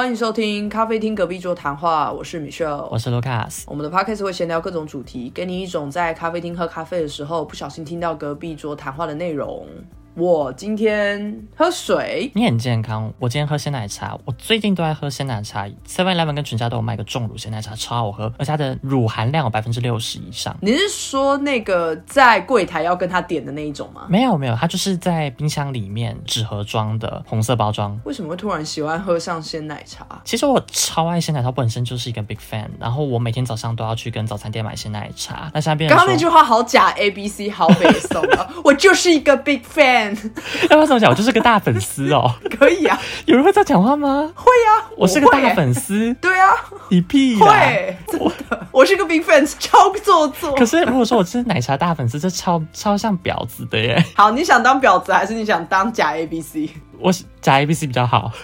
欢迎收听咖啡厅隔壁桌谈话，我是 Michelle，我是 Lucas。我们的 podcast 会闲聊各种主题，给你一种在咖啡厅喝咖啡的时候不小心听到隔壁桌谈话的内容。我今天喝水，你很健康。我今天喝鲜奶茶，我最近都在喝鲜奶茶。Seven Eleven 跟全家都有卖个重乳鲜奶茶，超好喝，而且它的乳含量有百分之六十以上。你是说那个在柜台要跟他点的那一种吗？没有没有，它就是在冰箱里面纸盒装的红色包装。为什么会突然喜欢喝上鲜奶茶？其实我超爱鲜奶茶，本身就是一个 big fan。然后我每天早上都要去跟早餐店买鲜奶茶。那现在变成刚刚那句话好假，A B C 好北宋啊！我就是一个 big fan。要不要这么讲？我就是个大粉丝哦。可以啊，有人会这样讲话吗？会啊，我是个大粉丝。对啊，你屁会，真的，我是个 big fans，超做作。可是如果说我是奶茶大粉丝，这超超像婊子的耶。好，你想当婊子还是你想当假 A B C？我假 A B C 比较好。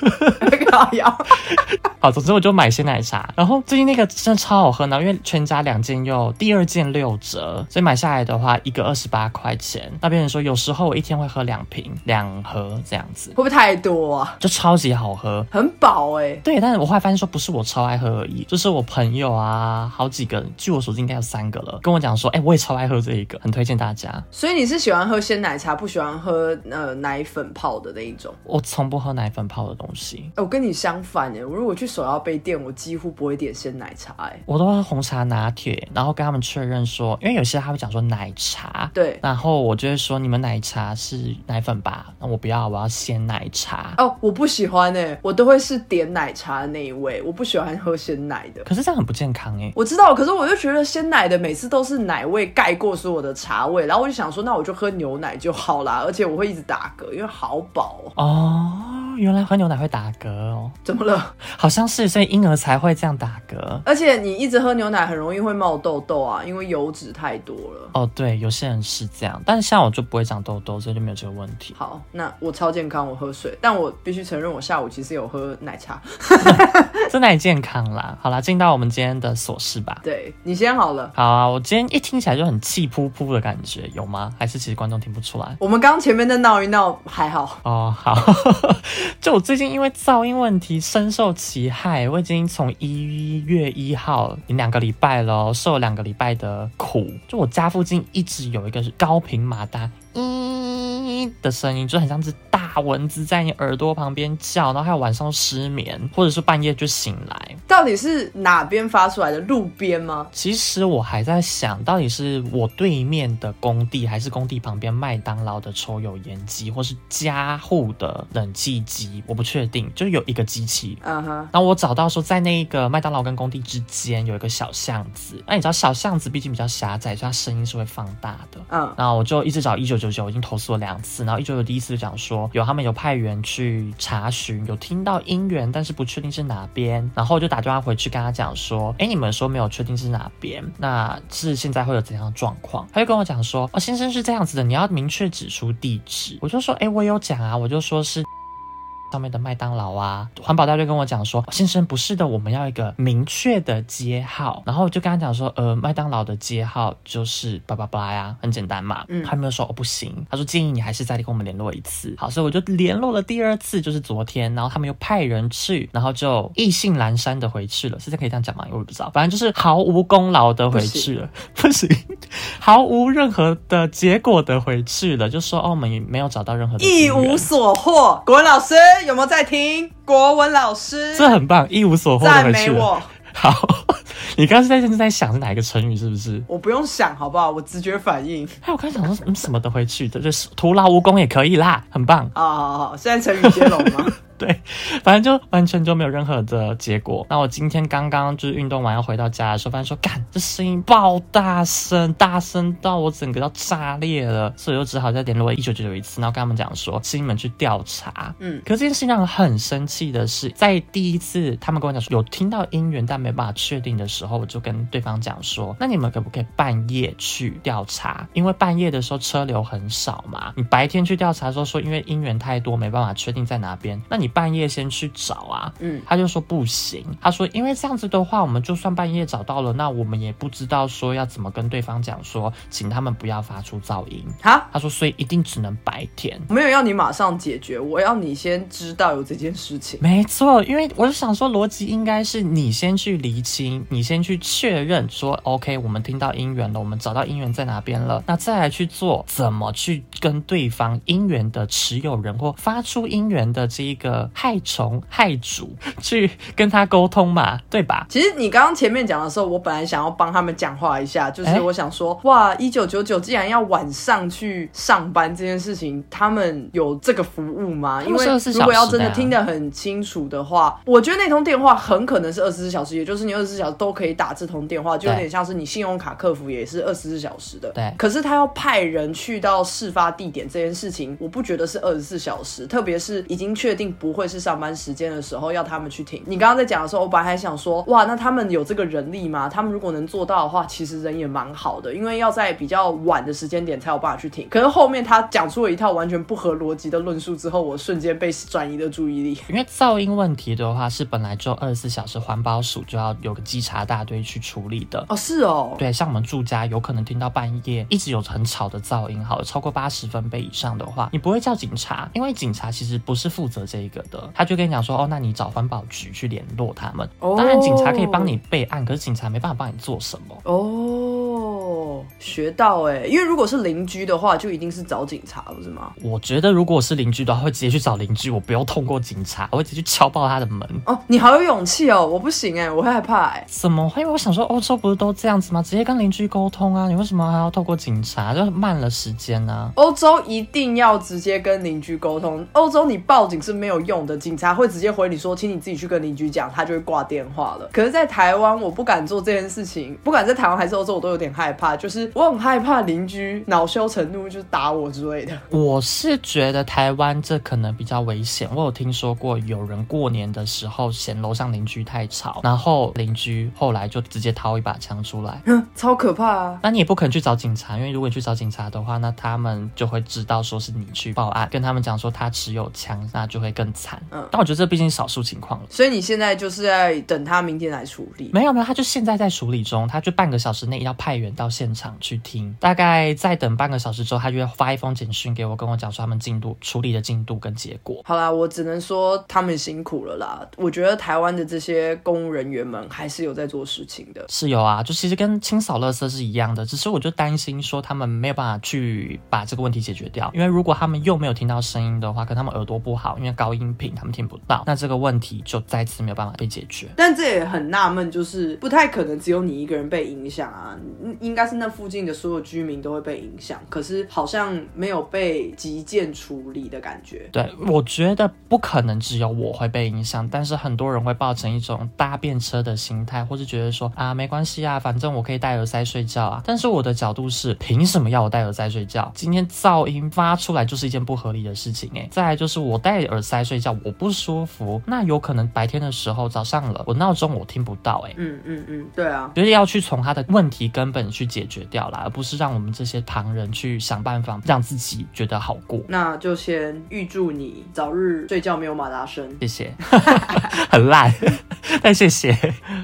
要。好，总之我就买鲜奶茶，然后最近那个真的超好喝呢，因为全家两件又第二件六折，所以买下来的话一个二十八块钱。那边人说有时候我一天会喝两瓶两盒这样子，会不会太多啊？就超级好喝，很饱哎。对，但是我后来发现说不是我超爱喝而已，就是我朋友啊，好几个，据我所知应该有三个了，跟我讲说，哎，我也超爱喝这一个，很推荐大家。所以你是喜欢喝鲜奶茶，不喜欢喝呃奶粉泡的那一种？我从不喝奶粉泡的东西。我跟你相反哎，我如果去手摇杯店，我几乎不会点鲜奶茶哎，我都喝红茶拿铁，然后跟他们确认说，因为有些他会讲说奶茶，对，然后我就会说你们奶茶是奶粉吧？那我不要，我要鲜奶茶。哦，我不喜欢哎，我都会是点奶茶的那一位，我不喜欢喝鲜奶的。可是这样很不健康哎。我知道，可是我就觉得鲜奶的每次都是奶味盖过所有的茶味，然后我就想说，那我就喝牛奶就好啦，而且我会一直打嗝，因为好饱哦。哦。原来喝牛奶会打嗝哦？怎么了？好像是，所以婴儿才会这样打嗝。而且你一直喝牛奶，很容易会冒痘痘啊，因为油脂太多了。哦，对，有些人是这样，但是像我就不会长痘痘，所以就没有这个问题。好，那我超健康，我喝水，但我必须承认，我下午其实有喝奶茶。真的健康啦。好啦，进到我们今天的琐事吧。对你先好了。好啊，我今天一听起来就很气扑扑的感觉，有吗？还是其实观众听不出来？我们刚前面的闹一闹还好。哦，好。就我最近因为噪音问题深受其害，我已经从一月一号两个礼拜了，受了两个礼拜的苦。就我家附近一直有一个是高频马达。嗯的声音就很像是大蚊子在你耳朵旁边叫，然后还有晚上失眠，或者是半夜就醒来。到底是哪边发出来的？路边吗？其实我还在想，到底是我对面的工地，还是工地旁边麦当劳的抽油烟机，或是家户的冷气机？我不确定，就有一个机器。嗯哼。然后我找到说，在那个麦当劳跟工地之间有一个小巷子。那你知道小巷子毕竟比较狭窄，所以它声音是会放大的。嗯。然后我就一直找一九九。九我已经投诉了两次，然后一九九第一次讲说有他们有派员去查询，有听到音源，但是不确定是哪边，然后就打电话回去跟他讲说，哎，你们说没有确定是哪边，那是现在会有怎样的状况？他就跟我讲说，哦，先生是这样子的，你要明确指出地址。我就说，哎，我有讲啊，我就说是。上面的麦当劳啊，环保大队跟我讲说，先生不是的，我们要一个明确的街号。然后我就跟他讲说，呃，麦当劳的街号就是叭叭叭呀，很简单嘛。嗯，他没有说哦不行，他说建议你还是再跟我们联络一次。好，所以我就联络了第二次，就是昨天，然后他们又派人去，然后就意兴阑珊的回去了。现在可以这样讲吗？我也不知道，反正就是毫无功劳的回去了，不行，毫无任何的结果的回去了，就说哦，我们没有找到任何的一无所获。国文老师。有没有在听国文老师？这很棒，一无所获。赞美我。好，你刚刚是在正在想是哪一个成语，是不是？我不用想，好不好？我直觉反应。哎，我刚想说，嗯，什么都会去的，就是徒劳无功也可以啦，很棒。好好好，现在成语接龙吗？对，反正就完全就没有任何的结果。那我今天刚刚就是运动完要回到家的时候，发现说，干，这声音爆大声，大声到我整个要炸裂了，所以我就只好再联络一九九九一次，然后跟他们讲说，请你们去调查。嗯，可是这件事情让我很生气的是，在第一次他们跟我讲说有听到音源，但没办法确定的时候，我就跟对方讲说，那你们可不可以半夜去调查？因为半夜的时候车流很少嘛，你白天去调查的时候说因为音源太多，没办法确定在哪边，那你。你半夜先去找啊。嗯，他就说不行，他说因为这样子的话，我们就算半夜找到了，那我们也不知道说要怎么跟对方讲说，请他们不要发出噪音。哈，他说所以一定只能白天，没有要你马上解决，我要你先知道有这件事情。没错，因为我就想说逻辑应该是你先去厘清，你先去确认说 OK，我们听到音源了，我们找到音源在哪边了，那再来去做怎么去跟对方音源的持有人或发出音源的这一个害虫害主 去跟他沟通嘛，对吧？其实你刚刚前面讲的时候，我本来想要帮他们讲话一下，就是我想说，哇，一九九九既然要晚上去上班这件事情，他们有这个服务吗？因为如果要真的听得很清楚的话，我觉得那通电话很可能是二十四小时，也就是你二十四小时都可以打这通电话，就有点像是你信用卡客服也是二十四小时的。对。可是他要派人去到事发地点这件事情，我不觉得是二十四小时，特别是已经确定不会是上班时间的时候，要他们去停。你刚刚在讲的时候，我本来还想说，哇，那他们有这个人力吗？他们如果能做到的话，其实人也蛮好的，因为要在比较晚的时间点才有办法去停。可是后面他讲出了一套完全不合逻辑的论述之后，我瞬间被转移了注意力。因为噪音问题的话，是本来就二十四小时环保署就要有个稽查大队去处理的。哦，是哦，对，像我们住家有可能听到半夜一直有很吵的噪音，好，超过八十分贝以上的话，你不会叫警察，因为警察其实不是负责这一个的，他就跟你讲说，哦，那你找环保局去联络他们。哦当然，警察可以帮你备案，可是警察没办法帮你做什么。哦，学到哎，因为如果是邻居的话，就一定是找警察，不是吗？我觉得如果是邻居的话，会直接去找邻居，我不用通过警察，我会直接去敲爆他的门。哦，你好有勇气哦，我不行哎，我会害怕哎。怎么会？因为我想说，欧洲不是都这样子吗？直接跟邻居沟通啊，你为什么还要透过警察？就慢了时间呢？欧洲一定要直接跟邻居沟通，欧洲你报警是没有用的，警察会直接回你说，请你自己去跟邻居讲，他就会挂电话了。可是，在台湾，我不敢做这件事情，不管在台湾还是欧洲，我都有点害怕，就是我很害怕邻居恼羞成怒，就是打我之类的。我是觉得台湾这可能比较危险。我有听说过有人过年的时候嫌楼上邻居太吵，然后邻居后来就直接掏一把枪出来，超可怕啊！那你也不可能去找警察，因为如果你去找警察的话，那他们就会知道说是你去报案，跟他们讲说他持有枪，那就会更惨。嗯，但我觉得这毕竟少数情况了。所以你现在就是在等他明天来处理？没有没有，他就现在在处理中，他就半个小时内要派员到现场去听，大概再等半个小时之后，他就会发一封简讯给我，跟我讲说他们进度处理的进度跟结果。好啦，我只能说他们辛苦了啦。我觉得台湾的这些公务人员们还是有在做事情的。是有啊，就其实跟清扫垃圾是一样的，只是我就担心说他们没有办法去把这个问题解决掉，因为如果他们又没有听到声音的话，可能他们耳朵不好，因为高音频他们听不到，那这个问题就再次没有办法被解决。但这也很纳闷，就是不太可能只有你一个人被影响啊，应该是那附近的所有居民都会被影响，可是好像没有被急件处理的感觉。对，我觉得不可能只有我会被影响，但是很多人会抱成一种搭便车的心态，或是觉得说啊没关系啊，反正我可以戴耳塞睡觉啊。但是我的角度是，凭什么要我戴耳塞睡觉？今天噪音发出来就是一件不合理的事情哎。再来就是我戴耳塞睡觉我不舒服，那有可能白天的时候早上了，我闹钟我听不到哎。嗯嗯嗯，对啊，就是要去从他的问题根本去解决掉啦，而不是让我们这些旁人去想办法让自己觉得好过。那就先预祝你早日睡觉没有马达声，谢谢。很烂，但谢谢。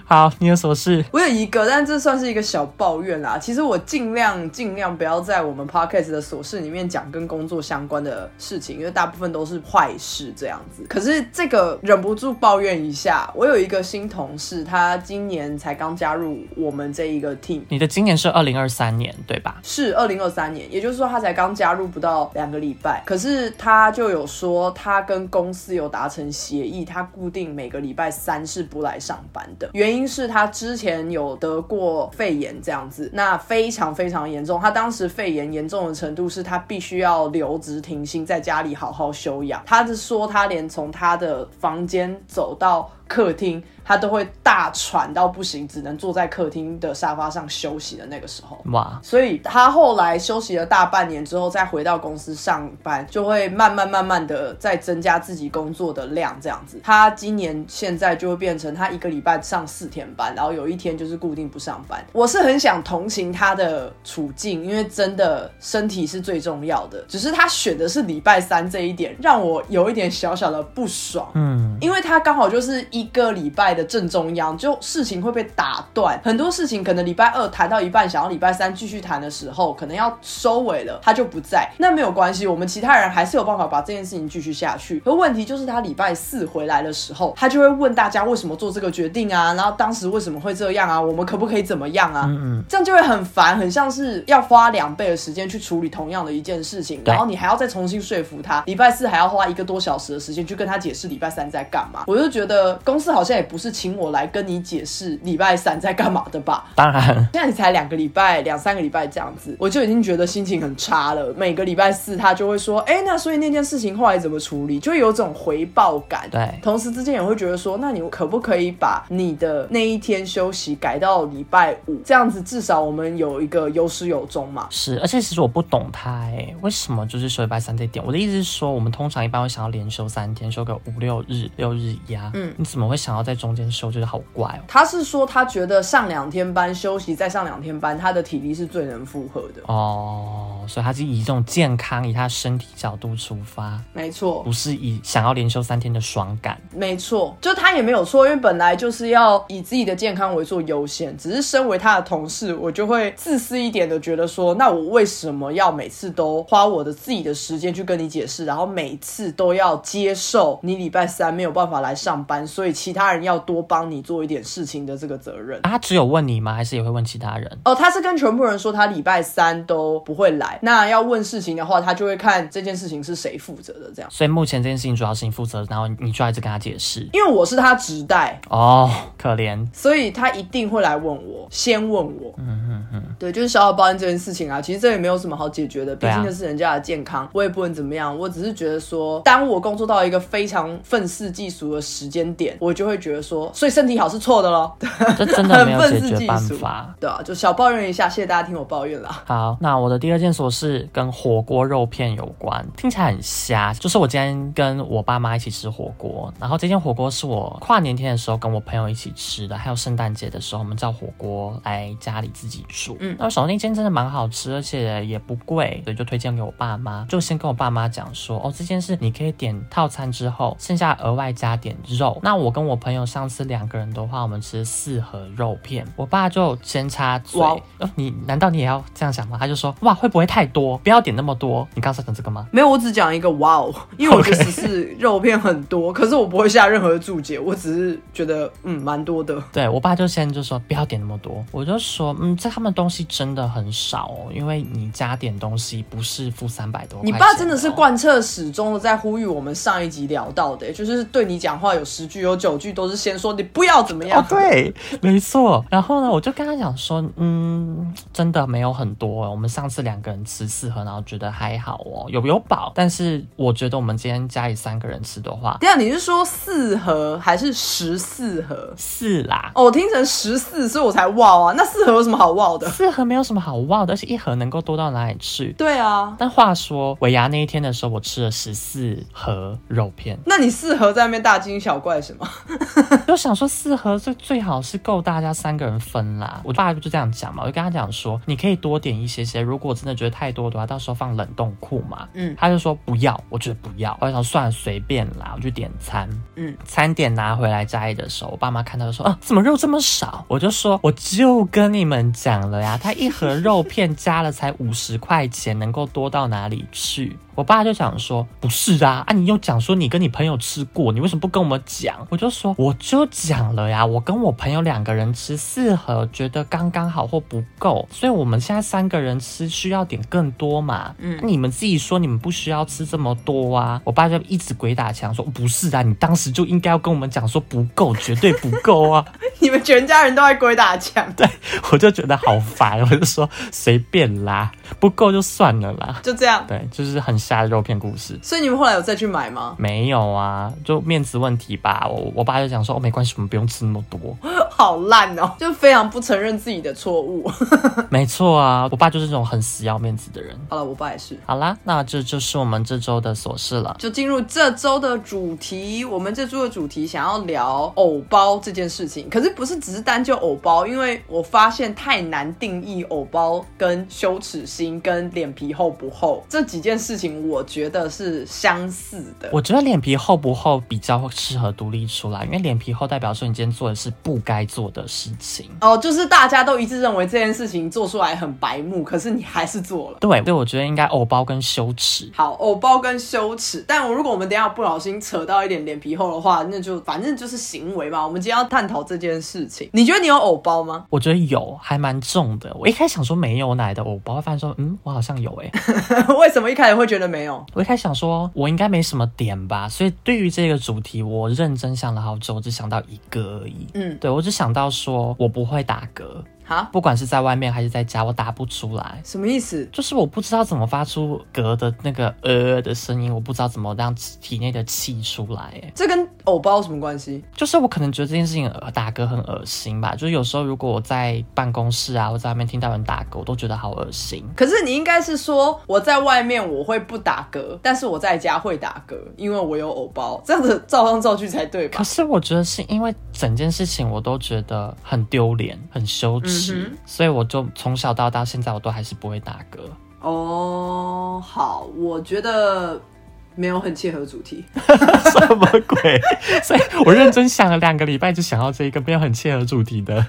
好，你有什么事？我有一个，但这算是一个小抱怨啦。其实我尽量尽量不要在我们 podcast 的琐事里面讲跟工作相关的事情，因为大部分都是坏事这样子。可是这个忍不住抱怨一下，我有一个新同事，他今年才刚加入我们这一个 team。你的今年是二零二三年对吧？是二零二三年，也就是说他才刚加入不到两个礼拜。可是他就有说，他跟公司有达成协议，他固定每个礼拜三是不来上班的。原因是他之前有得过肺炎这样子，那非常非常严重。他当时肺炎严重的程度是他必须要留职停薪，在家里好好休养。他是说他连从他的房间走到客厅。他都会大喘到不行，只能坐在客厅的沙发上休息的那个时候。哇！所以他后来休息了大半年之后，再回到公司上班，就会慢慢慢慢的再增加自己工作的量，这样子。他今年现在就会变成他一个礼拜上四天班，然后有一天就是固定不上班。我是很想同情他的处境，因为真的身体是最重要的。只是他选的是礼拜三这一点，让我有一点小小的不爽。嗯，因为他刚好就是一个礼拜的正中央，就事情会被打断，很多事情可能礼拜二谈到一半，想要礼拜三继续谈的时候，可能要收尾了，他就不在。那没有关系，我们其他人还是有办法把这件事情继续下去。可问题就是他礼拜四回来的时候，他就会问大家为什么做这个决定啊？然后当时为什么会这样啊？我们可不可以怎么样啊？嗯嗯，这样就会很烦，很像是要花两倍的时间去处理同样的一件事情，然后你还要再重新说服他。礼拜四还要花一个多小时的时间去跟他解释礼拜三在干嘛。我就觉得公司好像也不是请我来跟你解释礼拜三在干嘛的吧？当然，现在你才两个礼拜、两三个礼拜这样子，我就已经觉得心情很差了。每个礼拜四他就会说：“哎，那所以那件事情后来怎么处理？”就有种回报感。对，同时之间也会觉得说：“那你可不可以把你的那一天休息改到礼拜五？这样子至少我们有一个有始有终嘛。”是，而且其实我不懂他哎，为什么就是休礼拜三这点？我的意思是说，我们通常一般会想要连休三天，休个五六日、六日压。嗯，你怎么会想要在中间休？就是好怪哦。他是说他觉得上两天班休息，再上两天班，他的体力是最能负荷的哦。所以他是以这种健康、以他身体角度出发，没错，不是以想要连休三天的爽感。没错，就他也没有错，因为本来就是要以自己的健康为做优先。只是身为他的同事，我就会自私一点的觉得说，那我为什么要每次都花我的自己的时间去跟你解释，然后每次都要接受你礼拜三没有办法来上班，所以其他人要多帮你做一点事情的这个责任？他只有问你吗？还是也会问其他人？哦，他是跟全部人说他礼拜三都不会来。那要问事情的话，他就会看这件事情是谁负责的，这样。所以目前这件事情主要是你负责，然后你就一直跟他解释。因为我是他直代哦，可怜，所以他一定会来问我，先问我。嗯嗯嗯，对，就是小小抱怨这件事情啊，其实这也没有什么好解决的，毕竟这是人家的健康，我也不能怎么样。我只是觉得说，当我工作到一个非常愤世嫉俗的时间点，我就会觉得说，所以身体好是错的喽。这真的没有解决办法。对啊，就小抱怨一下，谢谢大家听我抱怨啦。好，那我的第二件琐事跟火锅肉片有关，听起来很瞎。就是我今天跟我爸妈一起吃火锅，然后这间火锅是我跨年天的时候跟我朋友一起吃的，还有圣诞节的时候我们叫火锅来家里自己煮。嗯，那我手那间真的蛮好吃，而且也不贵，所以就推荐给我爸妈。就先跟我爸妈讲说，哦，这件事你可以点套餐之后，剩下额外加点肉。那我跟我朋友上次两个人的话，我们吃四盒肉片。我爸就先插嘴，哦，你难道你也要这样想吗？他就说，哇，会不会太多？不要点那么多。你刚才讲这个吗？没有，我只讲一个哇哦，因为我觉得是肉片很多，可是我不会下任何的注解，我只是觉得嗯蛮多的。对我爸就先就说不要点那么多，我就说嗯，这他们东西真的很少哦，因为你加点东西不是付三百多。你爸真的是贯彻始终的在呼吁我们上一集聊到的，就是对你讲话有十句有九句都是先说你不要怎么样。对，没错。然后呢，我就跟他讲说嗯，真的没有很多，我们上次两个人吃四盒，然后觉得还好哦，有有饱。但是我觉得我们今天家里三个人吃的话，对啊，你是说四盒还是十四盒？四啦。哦，我听成十四，所以我才哇啊。那四盒有什么好哇的？四盒没有什么好哇的，而且一盒能够多到哪里去？对啊。但话说尾牙那一天的时候，我吃了十四盒肉片。那你四盒在那边大惊小怪什么？就想说四盒最最好是够大家三个人分啦。我爸就这样讲嘛，我就跟他讲说，你可以多点一些些，如果真的觉得太多的话，到时候放冷冻库嘛。嗯，他就说不要，我觉得不要。我想算了，随便啦，我就点餐。嗯，餐点拿回来家里的时候，我爸妈看到说啊，怎么肉这么少？我就说我就跟你们讲了呀，他一盒肉片加了才五十块钱，能够多到哪里去？我爸就想说，不是啊，啊，你又讲说你跟你朋友吃过，你为什么不跟我们讲？我就说我就讲了呀，我跟我朋友两个人吃四盒，觉得刚刚好或不够，所以我们现在三个人吃需要点更多嘛。嗯，你们自己说你们不需要吃这么多啊。我爸就一直鬼打墙说，不是啊，你当时就应该要跟我们讲说不够，绝对不够啊。你们全家人都在鬼打墙，对我就觉得好烦，我就说随便啦，不够就算了啦，就这样。对，就是很。瞎的肉片故事，所以你们后来有再去买吗？没有啊，就面子问题吧。我我爸就讲说，哦，没关系，我们不用吃那么多。好烂哦，就非常不承认自己的错误。没错啊，我爸就是这种很死要面子的人。好了，我爸也是。好啦，那这就是我们这周的琐事了。就进入这周的主题，我们这周的主题想要聊藕包这件事情，可是不是只是单就藕包，因为我发现太难定义藕包跟羞耻心跟脸皮厚不厚这几件事情，我觉得是相似的。我觉得脸皮厚不厚比较适合独立出来，因为脸皮厚代表说你今天做的是不该做的事情。哦，就是大家都一致认为这件事情做出来很白目，可是你还是做了。对，对，我觉得应该偶包跟羞耻。好，偶包跟羞耻，但我如果我们等下不小心扯到一点脸皮厚的话，那就反正就是行为嘛。我们今天要探讨这件事情，你觉得你有偶包吗？我觉得有，还蛮重的。我一开始想说没有奶的偶包，发现说嗯，我好像有哎。为什么一开始会觉得没有？我一开始想说我应该没什么点吧，所以对于这个主题，我认真想了好久，我只想到一个而已。嗯，对我只想到说我不会打嗝。啊，不管是在外面还是在家，我打不出来。什么意思？就是我不知道怎么发出嗝的那个呃的声音，我不知道怎么让体内的气出来。哎，这跟偶包什么关系？就是我可能觉得这件事情打嗝很恶心吧。就是有时候如果我在办公室啊，我在外面听到人打嗝，我都觉得好恶心。可是你应该是说我在外面我会不打嗝，但是我在家会打嗝，因为我有偶包，这样子照上造句才对吧？可是我觉得是因为整件事情我都觉得很丢脸，很羞耻。所以我就从小到大，现在我都还是不会打嗝。哦，好，我觉得没有很切合主题，什么鬼？所以我认真想了两个礼拜，就想到这一个没有很切合主题的。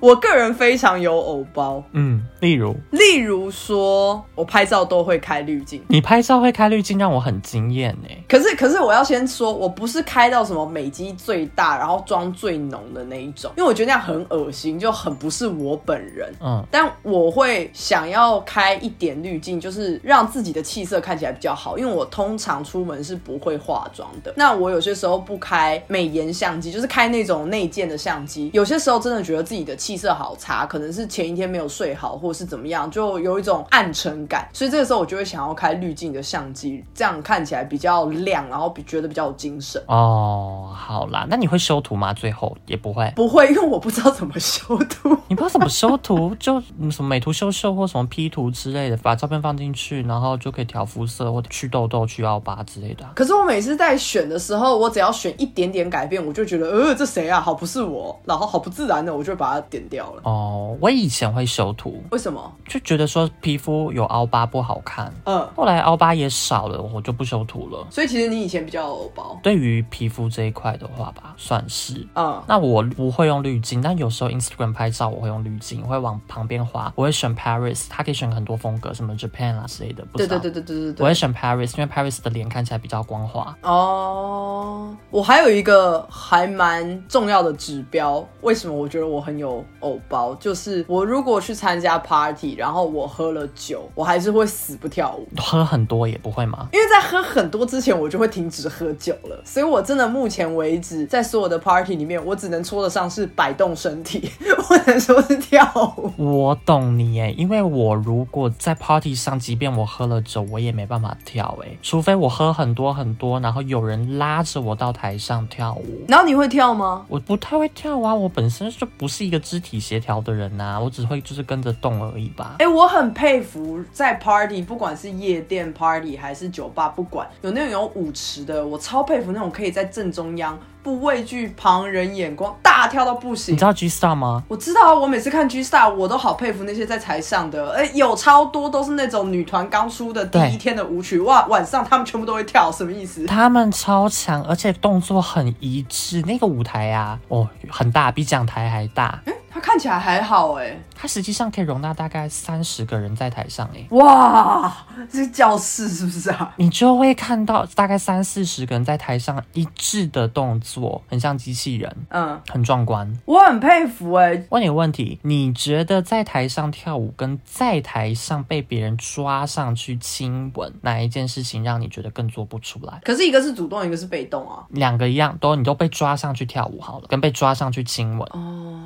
我个人非常有偶包，嗯，例如，例如说，我拍照都会开滤镜。你拍照会开滤镜，让我很惊艳呢。可是，可是我要先说，我不是开到什么美肌最大，然后妆最浓的那一种，因为我觉得那样很恶心，就很不是我本人。嗯，但我会想要开一点滤镜，就是让自己的气色看起来比较好。因为我通常出门是不会化妆的。那我有些时候不开美颜相机，就是开那种内建的相机，有些时候真的觉得自己的气。气色好差，可能是前一天没有睡好，或者是怎么样，就有一种暗沉感。所以这个时候我就会想要开滤镜的相机，这样看起来比较亮，然后比觉得比较有精神。哦，好啦，那你会修图吗？最后也不会，不会，因为我不知道怎么修图。你不知道怎么修图，就什么美图秀秀或什么 P 图之类的，把照片放进去，然后就可以调肤色或去痘痘、去凹疤之类的。可是我每次在选的时候，我只要选一点点改变，我就觉得，呃，这谁啊？好不是我，然后好不自然的，我就把它点。掉了哦，我以前会修图，为什么？就觉得说皮肤有凹疤不好看，嗯，后来凹疤也少了，我就不修图了。所以其实你以前比较有包，对于皮肤这一块的话吧，算是，嗯。那我不会用滤镜，但有时候 Instagram 拍照我会用滤镜，会往旁边滑，我会选 Paris，它可以选很多风格，什么 Japan 啊之类的。对对对对对对对，我会选 Paris，因为 Paris 的脸看起来比较光滑。哦，我还有一个还蛮重要的指标，为什么我觉得我很有？偶包就是我如果去参加 party，然后我喝了酒，我还是会死不跳舞。喝很多也不会吗？因为在喝很多之前，我就会停止喝酒了。所以我真的目前为止，在所有的 party 里面，我只能说得上是摆动身体，不能说是跳舞。我懂你哎，因为我如果在 party 上，即便我喝了酒，我也没办法跳哎，除非我喝很多很多，然后有人拉着我到台上跳舞。然后你会跳吗？我不太会跳啊，我本身就不是一个肢体。体协调的人呐，我只会就是跟着动而已吧。哎，我很佩服在 party，不管是夜店 party 还是酒吧，不管有那种有舞池的，我超佩服那种可以在正中央。不畏惧旁人眼光，大跳到不行。你知道 G Star 吗？我知道啊，我每次看 G Star，我都好佩服那些在台上的。哎，有超多都是那种女团刚出的第一天的舞曲，哇，晚上他们全部都会跳，什么意思？他们超强，而且动作很一致。那个舞台啊，哦，很大，比讲台还大。哎，它看起来还好哎。它实际上可以容纳大概三十个人在台上哎，哇，这是教室是不是啊？你就会看到大概三四十个人在台上一致的动作，很像机器人，嗯，很壮观。我很佩服哎。问你个问题，你觉得在台上跳舞跟在台上被别人抓上去亲吻，哪一件事情让你觉得更做不出来？可是一个是主动，一个是被动啊。两个一样，都你都被抓上去跳舞好了，跟被抓上去亲吻哦。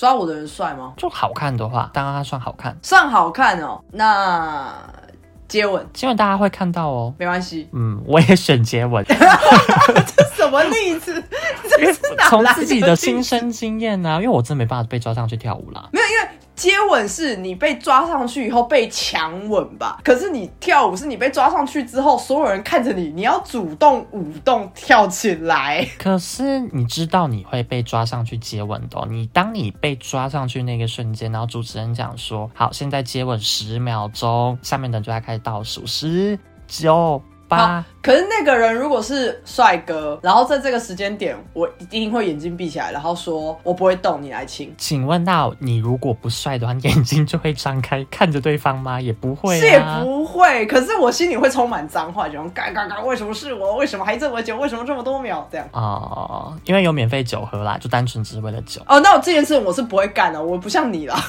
抓我的人帅吗？就好看的话，当然他算好看，算好看哦。那接吻，接吻大家会看到哦，没关系。嗯，我也选接吻。这什么例子？这是哪从自己的亲身经验呢，因为我真没办法被抓上去跳舞啦。没有，因为接吻是你被抓上去以后被强吻吧？可是你跳舞是你被抓上去之后，所有人看着你，你要主动舞动跳起来。可是你知道你会被抓上去接吻的。你当你被抓上去那个瞬间，然后主持人讲说：“好，现在接吻十秒钟。”下面的人就在开始倒数十九。八，可是那个人如果是帅哥，然后在这个时间点，我一定会眼睛闭起来，然后说我不会动，你来亲。请问到你如果不帅的话，眼睛就会张开看着对方吗？也不会，是也不会。可是我心里会充满脏话，就嘎嘎嘎，为什么是我？为什么还这么久？为什么这么多秒？这样哦，因为有免费酒喝啦，就单纯只是为了酒。哦，那我这件事我是不会干的，我不像你啦。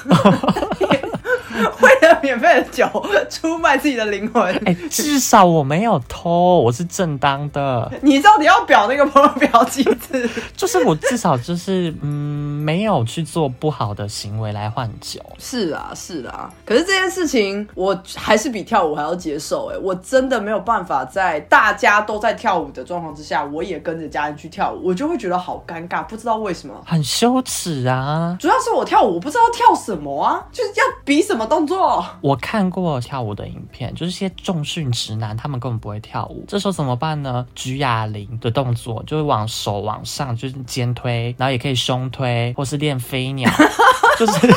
为了免费的酒出卖自己的灵魂，哎，至少我没有偷，我是正当的。你到底要表那个朋友表几次？就是我至少就是嗯，没有去做不好的行为来换酒。是啊，是啊。可是这件事情我还是比跳舞还要接受。哎，我真的没有办法在大家都在跳舞的状况之下，我也跟着家人去跳舞，我就会觉得好尴尬，不知道为什么，很羞耻啊。主要是我跳舞，我不知道跳什么啊，就是要比什么动作。我看过跳舞的影片，就是些重训直男，他们根本不会跳舞。这时候怎么办呢？举哑铃的动作，就是往手往上，就是肩推，然后也可以胸推，或是练飞鸟，就是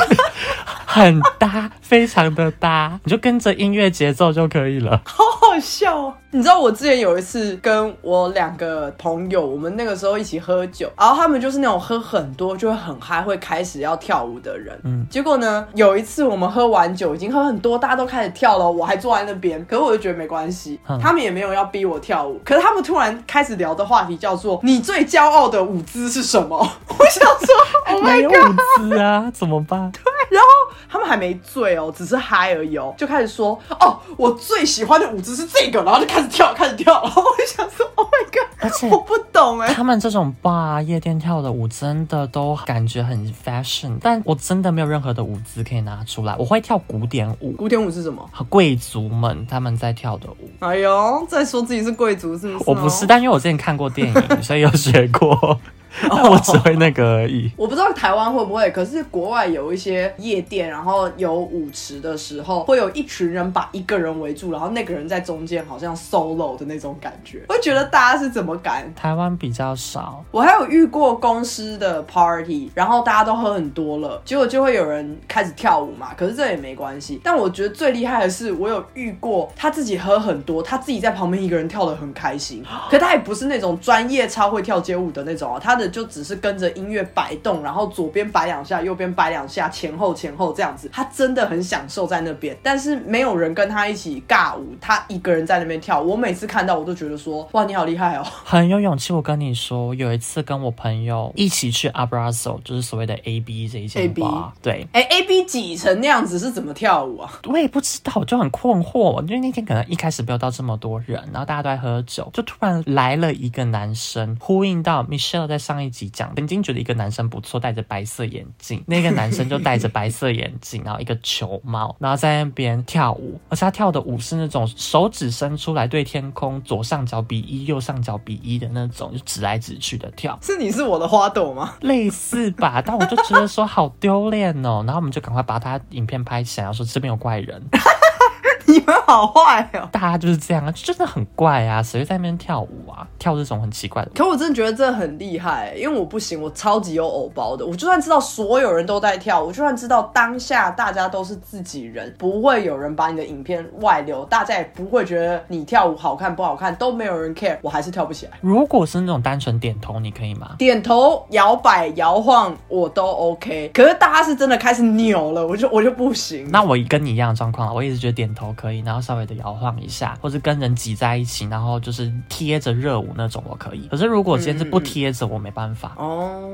很搭，非常的搭，你就跟着音乐节奏就可以了。好好笑哦！你知道我之前有一次跟我两个朋友，我们那个时候一起喝酒，然后他们就是那种喝很多就会很嗨，会开始要跳舞的人。嗯，结果呢，有一次我们喝完酒，已经喝很多，大家都开始跳了，我还坐在那边，可是我就觉得没关系，他们也没有要逼我跳舞。可是他们突然开始聊的话题叫做“你最骄傲的舞姿是什么？”我想说，没有舞姿啊，怎么办？他们还没醉哦，只是嗨而已哦，就开始说：“哦，我最喜欢的舞姿是这个。”然后就开始。跳开始跳，然后我就想说，Oh my god！而且我不懂哎，他们这种 bar 夜店跳的舞真的都感觉很 fashion，但我真的没有任何的舞姿可以拿出来。我会跳古典舞，古典舞是什么？贵族们他们在跳的舞。哎呦，在说自己是贵族是不是？我不是，但因为我之前看过电影，所以有学过。我只会那个而已。我不知道台湾会不会，可是国外有一些夜店，然后有舞池的时候，会有一群人把一个人围住，然后那个人在中间，好像 solo 的那种感觉。我觉得大家是怎么敢？台湾比较少。我还有遇过公司的 party，然后大家都喝很多了，结果就会有人开始跳舞嘛。可是这也没关系。但我觉得最厉害的是，我有遇过他自己喝很多，他自己在旁边一个人跳的很开心。可他也不是那种专业超会跳街舞的那种啊，他的。就只是跟着音乐摆动，然后左边摆两下，右边摆两下，前后前后这样子，他真的很享受在那边。但是没有人跟他一起尬舞，他一个人在那边跳。我每次看到，我都觉得说，哇，你好厉害哦，很有勇气。我跟你说，有一次跟我朋友一起去 Abrazo，就是所谓的 A B 这一间 B 对，哎，A B 挤成那样子是怎么跳舞啊？我也不知道，我就很困惑。因为那天可能一开始没有到这么多人，然后大家都在喝酒，就突然来了一个男生，呼应到 Michelle 在上一集讲，曾经觉得一个男生不错，戴着白色眼镜，那个男生就戴着白色眼镜，然后一个球帽，然后在那边跳舞，而且他跳的舞是那种手指伸出来对天空，左上角比一，右上角比一的那种，就指来指去的跳。是你是我的花朵吗？类似吧，但我就觉得说好丢脸哦，然后我们就赶快把他影片拍起来，然后说这边有怪人。你们好坏哦！大家就是这样啊，真的很怪啊，谁会在那边跳舞啊？跳这种很奇怪的。可我真的觉得这很厉害，因为我不行，我超级有偶包的。我就算知道所有人都在跳，我就算知道当下大家都是自己人，不会有人把你的影片外流，大家也不会觉得你跳舞好看不好看，都没有人 care，我还是跳不起来。如果是那种单纯点头，你可以吗？点头、摇摆、摇晃我都 OK。可是大家是真的开始扭了，我就我就不行。那我跟你一样的状况，我一直觉得点头。可以，然后稍微的摇晃一下，或者跟人挤在一起，然后就是贴着热舞那种，我可以。可是如果今天是不贴着，我没办法。哦，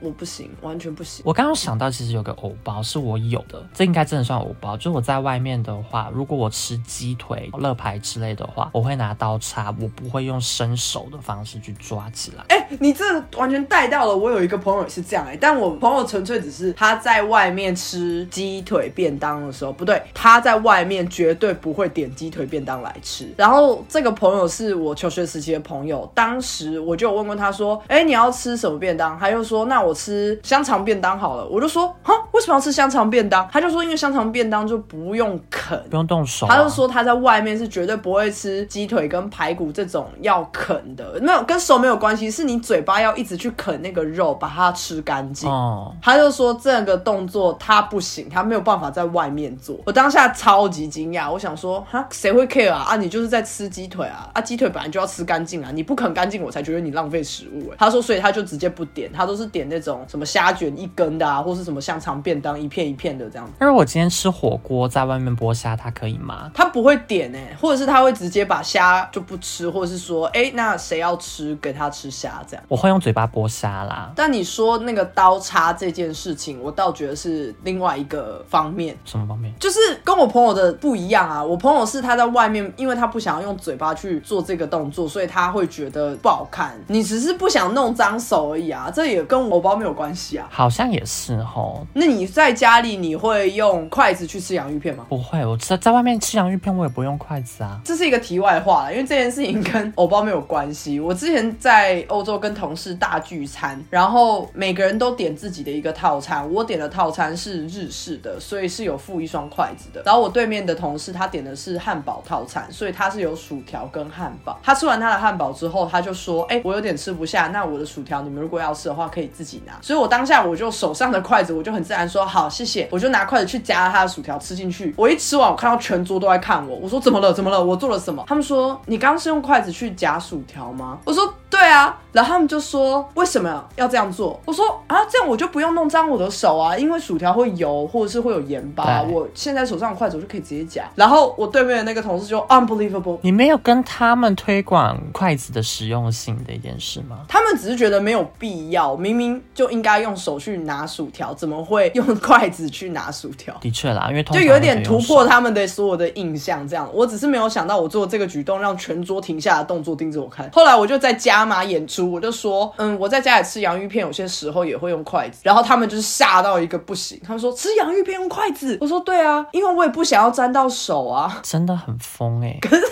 我不行，完全不行。我刚刚想到，其实有个藕包是我有的，这应该真的算藕包。就是我在外面的话，如果我吃鸡腿、乐排之类的话，我会拿刀叉，我不会用伸手的方式去抓起来。哎，你这完全带到了。我有一个朋友也是这样哎，但我朋友纯粹只是他在外面吃鸡腿便当的时候，不对，他在外面绝对不会点鸡腿便当来吃。然后这个朋友是我求学时期的朋友，当时我就有问过他说，哎，你要吃什么便当？他又说，那我吃香肠便当好了。我就说，哈，为什么要吃香肠便当？他就说，因为香肠便当就不用啃，不用动手。他就说他在外面是绝对不会吃鸡腿跟排骨这种要啃的，没有跟手没有关系，是你嘴巴要一直去啃那个肉，把它吃干净。哦，他就说这个动作他不行，他没有办法在外面做。我当下超级惊讶，我想说，哈，谁会 care 啊？啊，你就是在吃鸡腿啊？啊，鸡腿本来就要吃干净啊，你不啃干净，我才觉得你浪费食物。他说，所以他就直接不点，他都是点那种什么虾卷一根的啊，或是什么香肠便当一片一片的这样子。但是我今天吃火锅在外面剥虾，他可以吗？他不会点哎，或者是他会直接把虾就不吃，或者是说，哎，那谁要吃给他吃虾这样。我会用嘴巴剥虾啦。但你说那个刀叉这件事情，我倒觉得是另外一个方面。什么方面？就是跟我朋友的不一样啊。我朋友是他在外面，因为他不想要用嘴巴去做这个动作，所以他会觉得不好看。你只是不想弄脏手而已啊，这也跟我包没有关系啊。好像也是哦。那你在家里你会用筷子去吃洋芋片吗？不会，我在在外面吃洋芋片，我也不用筷子啊。这是一个题外话了，因为这件事情跟欧包没有关系。我之前在欧洲跟同事大聚餐，然后每个人都点自己的一个套餐。我点的套餐是日式的，所以是有附一双筷子的。然后我对面的同事他点的是汉堡套餐，所以他是有薯条跟汉堡。他吃完他的汉堡之后，他就说：“哎，我有点吃不下，那我的薯条你们如果要吃的话，可以自己拿。”所以我当下我就手上的筷子，我就很自然说：“好，谢谢。”我就拿筷子去夹了他的薯条吃进去。我一吃完，我看到全桌都在看我，我说：“怎么了？怎么了？我做了什么？”他们说：“你刚刚是用筷子去夹薯条吗？”我说：“对啊。”然后他们就说：“为什么要这样做？”我说：“啊，这样我就不用弄脏我的手啊，因为薯条会油或者是会有盐巴。我现在手上的筷子我就可以直接夹。”然后我对面的那个同事就 unbelievable，你没有跟他们推广筷子的实用性的一件事吗？他们只是觉得没有必要，明明就应该用手去拿薯条，怎么会用筷子去拿薯条？的确啦，因为就有点突破他们的所有的印象。这样，我只是没有想到我做这个举动让全桌停下的动作盯着我看。后来我就在加码演出，我就说：“嗯，我在家里吃洋芋片，有些时候也会用筷子。”然后他们就是吓到一个不行，他们说：“吃洋芋片用筷子？”我说：“对啊，因为我也不想要沾到手啊。”真的很疯哎！可是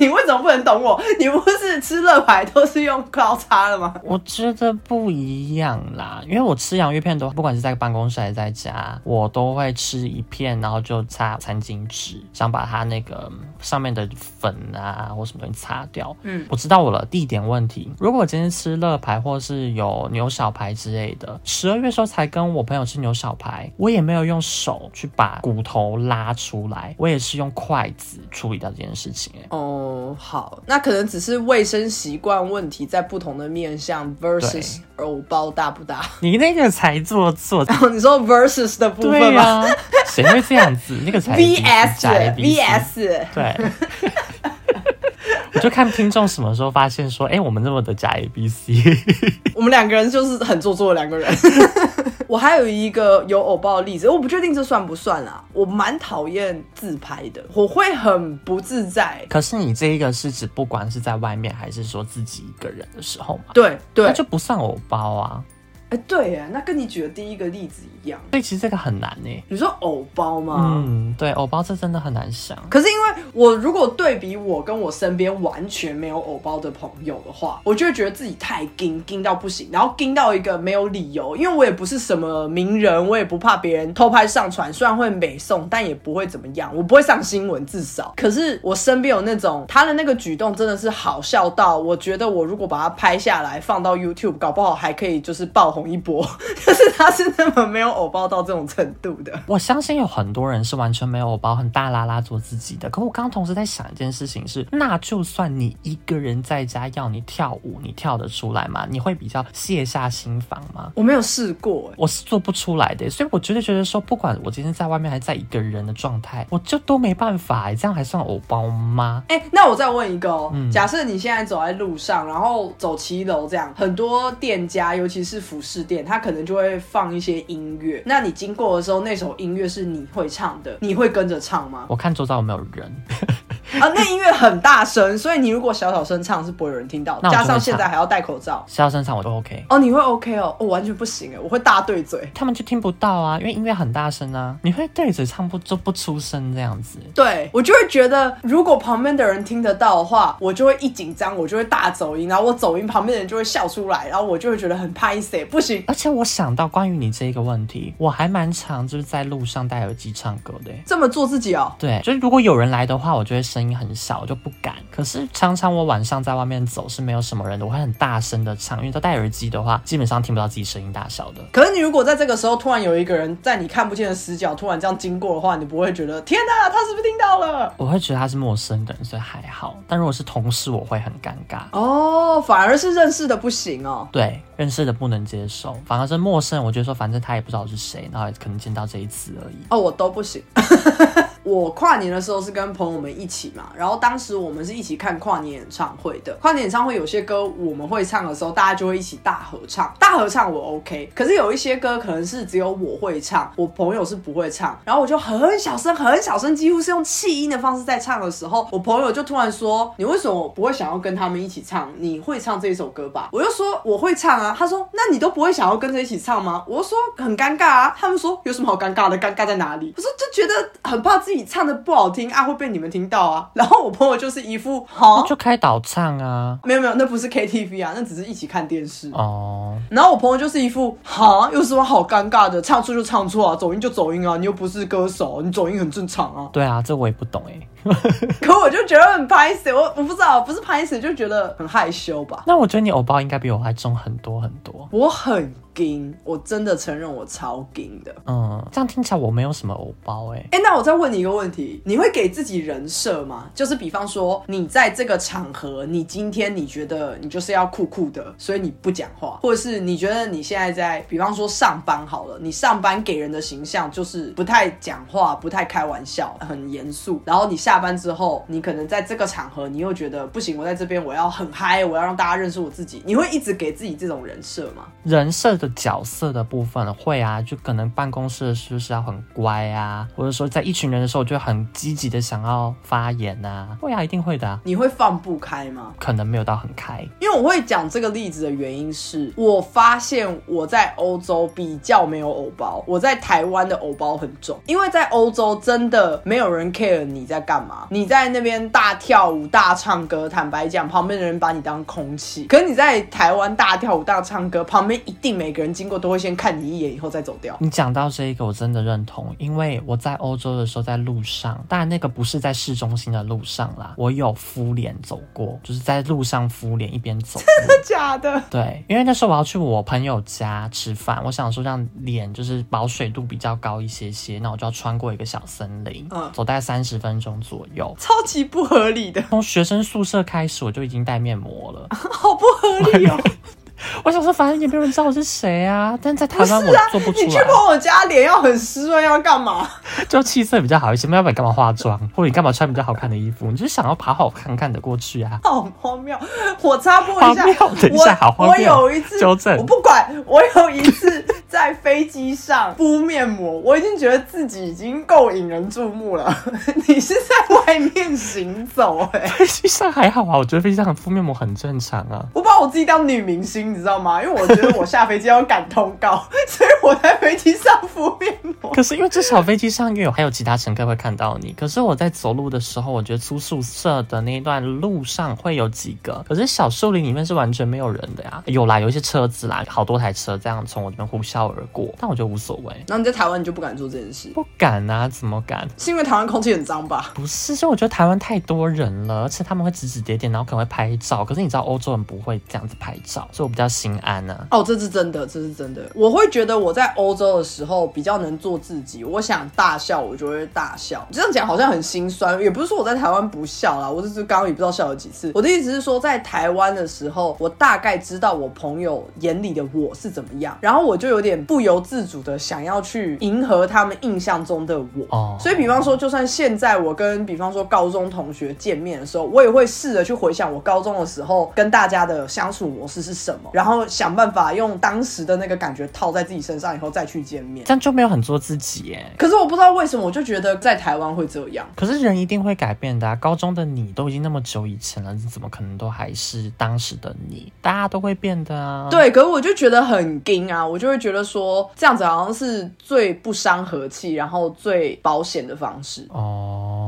你为什么不能懂我？你不是吃乐牌都是用刀叉的吗？我觉得不一样啦，因为我吃洋芋片都不管是在办公室还是在家，我都会吃一片，然后就擦餐巾纸，想把它那个上面的粉啊或什么东西擦掉。嗯，我知道我了，地点问题。如果我今天吃乐牌或是有牛小排之类的，十二月时候才跟我朋友吃牛小排，我也没有用手去把骨头拉出来，我也是用筷子处理掉这件事情。哎，哦，好，那可能只是卫生习惯问题，在不同的面向 versus 藕包大不大？你那个才做做，你说 versus 的部分吗？谁会这样子？那个才 vs vs 对。我 就看听众什么时候发现说，哎，我们那么的假 A B C，我们两个人就是很做作的两个人。我还有一个有偶包的例子，我不确定这算不算啊。我蛮讨厌自拍的，我会很不自在。可是你这一个是指不管是在外面还是说自己一个人的时候嘛？对对，那就不算偶包啊。哎，对呀，那跟你举的第一个例子一样。所以其实这个很难呢。你说偶包吗？嗯，对，偶包这真的很难想。可是因为我如果对比我跟我身边完全没有偶包的朋友的话，我就会觉得自己太惊惊到不行，然后惊到一个没有理由。因为我也不是什么名人，我也不怕别人偷拍上传，虽然会美送，但也不会怎么样，我不会上新闻至少。可是我身边有那种他的那个举动真的是好笑到，我觉得我如果把它拍下来放到 YouTube，搞不好还可以就是爆红一波。但是他是那么没有偶包到这种程度的，我相信有很多人是完全没有偶包，很大拉拉做自己的。可我刚刚同时在想一件事情是，那就算你一个人在家要你跳舞，你跳得出来吗？你会比较卸下心防吗？我没有试过，我是做不出来的。所以我绝对觉得说，不管我今天在外面还在一个人的状态，我就都没办法。这样还算偶包吗？哎，那我再问一个哦，假设你现在走在路上，然后走骑楼这样，很多店家，尤其是服试店，他可能就会放一些音乐。那你经过的时候，那首音乐是你会唱的，你会跟着唱吗？我看周遭有没有人。啊，那音乐很大声，所以你如果小小声唱是不会有人听到。加上现在还要戴口罩，小小声唱我都 OK。哦，你会 OK 哦？我完全不行哎，我会大对嘴，他们就听不到啊，因为音乐很大声啊。你会对嘴唱不就不出声这样子？对，我就会觉得如果旁边的人听得到的话，我就会一紧张，我就会大走音，然后我走音，旁边的人就会笑出来，然后我就会觉得很拍死，不行。而且我想到关于你这一个问题，我还蛮常就是在路上戴耳机唱歌的，这么做自己哦？对，就是如果有人来的话，我觉得声音很小我就。不敢，可是常常我晚上在外面走是没有什么人的，我会很大声的唱，因为都戴耳机的话，基本上听不到自己声音大小的。可是你如果在这个时候突然有一个人在你看不见的死角突然这样经过的话，你不会觉得天哪，他是不是听到了？我会觉得他是陌生人，所以还好。但如果是同事，我会很尴尬。哦，反而是认识的不行哦。对，认识的不能接受，反而是陌生人，我觉得说反正他也不知道是谁，然后可能见到这一次而已。哦，我都不行。我跨年的时候是跟朋友们一起嘛，然后当时我们是一起看跨年演唱会的。跨年演唱会有些歌我们会唱的时候，大家就会一起大合唱。大合唱我 OK，可是有一些歌可能是只有我会唱，我朋友是不会唱。然后我就很小声、很小声，几乎是用气音的方式在唱的时候，我朋友就突然说：“你为什么不会想要跟他们一起唱？你会唱这一首歌吧？”我就说：“我会唱啊。”他说：“那你都不会想要跟着一起唱吗？”我就说：“很尴尬啊。”他们说：“有什么好尴尬的？尴尬在哪里？”我说：“就觉得很怕自己 唱的不好。”听啊会被你们听到啊，然后我朋友就是一副好就开导唱啊，没有没有，那不是 KTV 啊，那只是一起看电视哦。然后我朋友就是一副好有什么好尴尬的，唱错就唱错啊，走音就走音啊，你又不是歌手，你走音很正常啊。对啊，这我也不懂哎。可我就觉得很拍死，我我不知道，不是拍死就觉得很害羞吧。那我觉得你偶包应该比我还重很多很多。我很。金，我真的承认我超金的。嗯，这样听起来我没有什么偶包哎。哎，那我再问你一个问题，你会给自己人设吗？就是比方说，你在这个场合，你今天你觉得你就是要酷酷的，所以你不讲话，或者是你觉得你现在在，比方说上班好了，你上班给人的形象就是不太讲话，不太开玩笑，很严肃。然后你下班之后，你可能在这个场合，你又觉得不行，我在这边我要很嗨，我要让大家认识我自己。你会一直给自己这种人设吗？人设的。角色的部分会啊，就可能办公室是不是要很乖啊，或者说在一群人的时候就很积极的想要发言啊，会啊，一定会的。你会放不开吗？可能没有到很开，因为我会讲这个例子的原因是我发现我在欧洲比较没有偶包，我在台湾的偶包很重，因为在欧洲真的没有人 care 你在干嘛，你在那边大跳舞大唱歌，坦白讲，旁边的人把你当空气。可是你在台湾大跳舞大唱歌，旁边一定每。个人经过都会先看你一眼，以后再走掉。你讲到这一个，我真的认同，因为我在欧洲的时候，在路上，当然那个不是在市中心的路上啦，我有敷脸走过，就是在路上敷脸一边走。真的假的？对，因为那时候我要去我朋友家吃饭，我想说让脸就是保水度比较高一些些，那我就要穿过一个小森林，嗯，走大概三十分钟左右，超级不合理的。从学生宿舍开始，我就已经戴面膜了，好不合理哦。我想说，反正也没有人知道我是谁啊。但在台湾我做不出来。你去朋友家，脸要很湿润，要干嘛？就气色比较好一些。要不然干嘛化妆？或者你干嘛穿比较好看的衣服？你就是想要爬好看看的过去啊。好荒谬！我插播一下，等一下，好荒谬。我有一次纠正，我不管。我有一次 在飞机上敷面膜，我已经觉得自己已经够引人注目了。你是在外面行走？哎，飞机上还好啊，我觉得飞机上敷面膜很正常啊。我把我自己当女明星。你知道吗？因为我觉得我下飞机要赶通告，所以我在飞机上敷面膜。可是因为至少飞机上因为有还有其他乘客会看到你。可是我在走路的时候，我觉得出宿舍的那一段路上会有几个，可是小树林里面是完全没有人的呀。有啦，有一些车子啦，好多台车这样从我这边呼啸而过，但我觉得无所谓。那你在台湾你就不敢做这件事？不敢啊，怎么敢？是因为台湾空气很脏吧？不是，是我觉得台湾太多人了，而且他们会指指点点，然后可能会拍照。可是你知道欧洲人不会这样子拍照，所以我比较心安啊。哦，这是真的，这是真的。我会觉得我在欧洲的时候比较能做自己，我想大笑我就会大笑。这样讲好像很心酸，也不是说我在台湾不笑啦，我只是刚刚也不知道笑了几次。我的意思是说，在台湾的时候，我大概知道我朋友眼里的我是怎么样，然后我就有点不由自主的想要去迎合他们印象中的我。哦，所以比方说，就算现在我跟比方说高中同学见面的时候，我也会试着去回想我高中的时候跟大家的相处模式是什么，然后。后想办法用当时的那个感觉套在自己身上，以后再去见面，这样就没有很做自己耶。可是我不知道为什么，我就觉得在台湾会这样。可是人一定会改变的啊！高中的你都已经那么久以前了，你怎么可能都还是当时的你？大家都会变的啊。对，可是我就觉得很惊啊，我就会觉得说这样子好像是最不伤和气，然后最保险的方式。哦。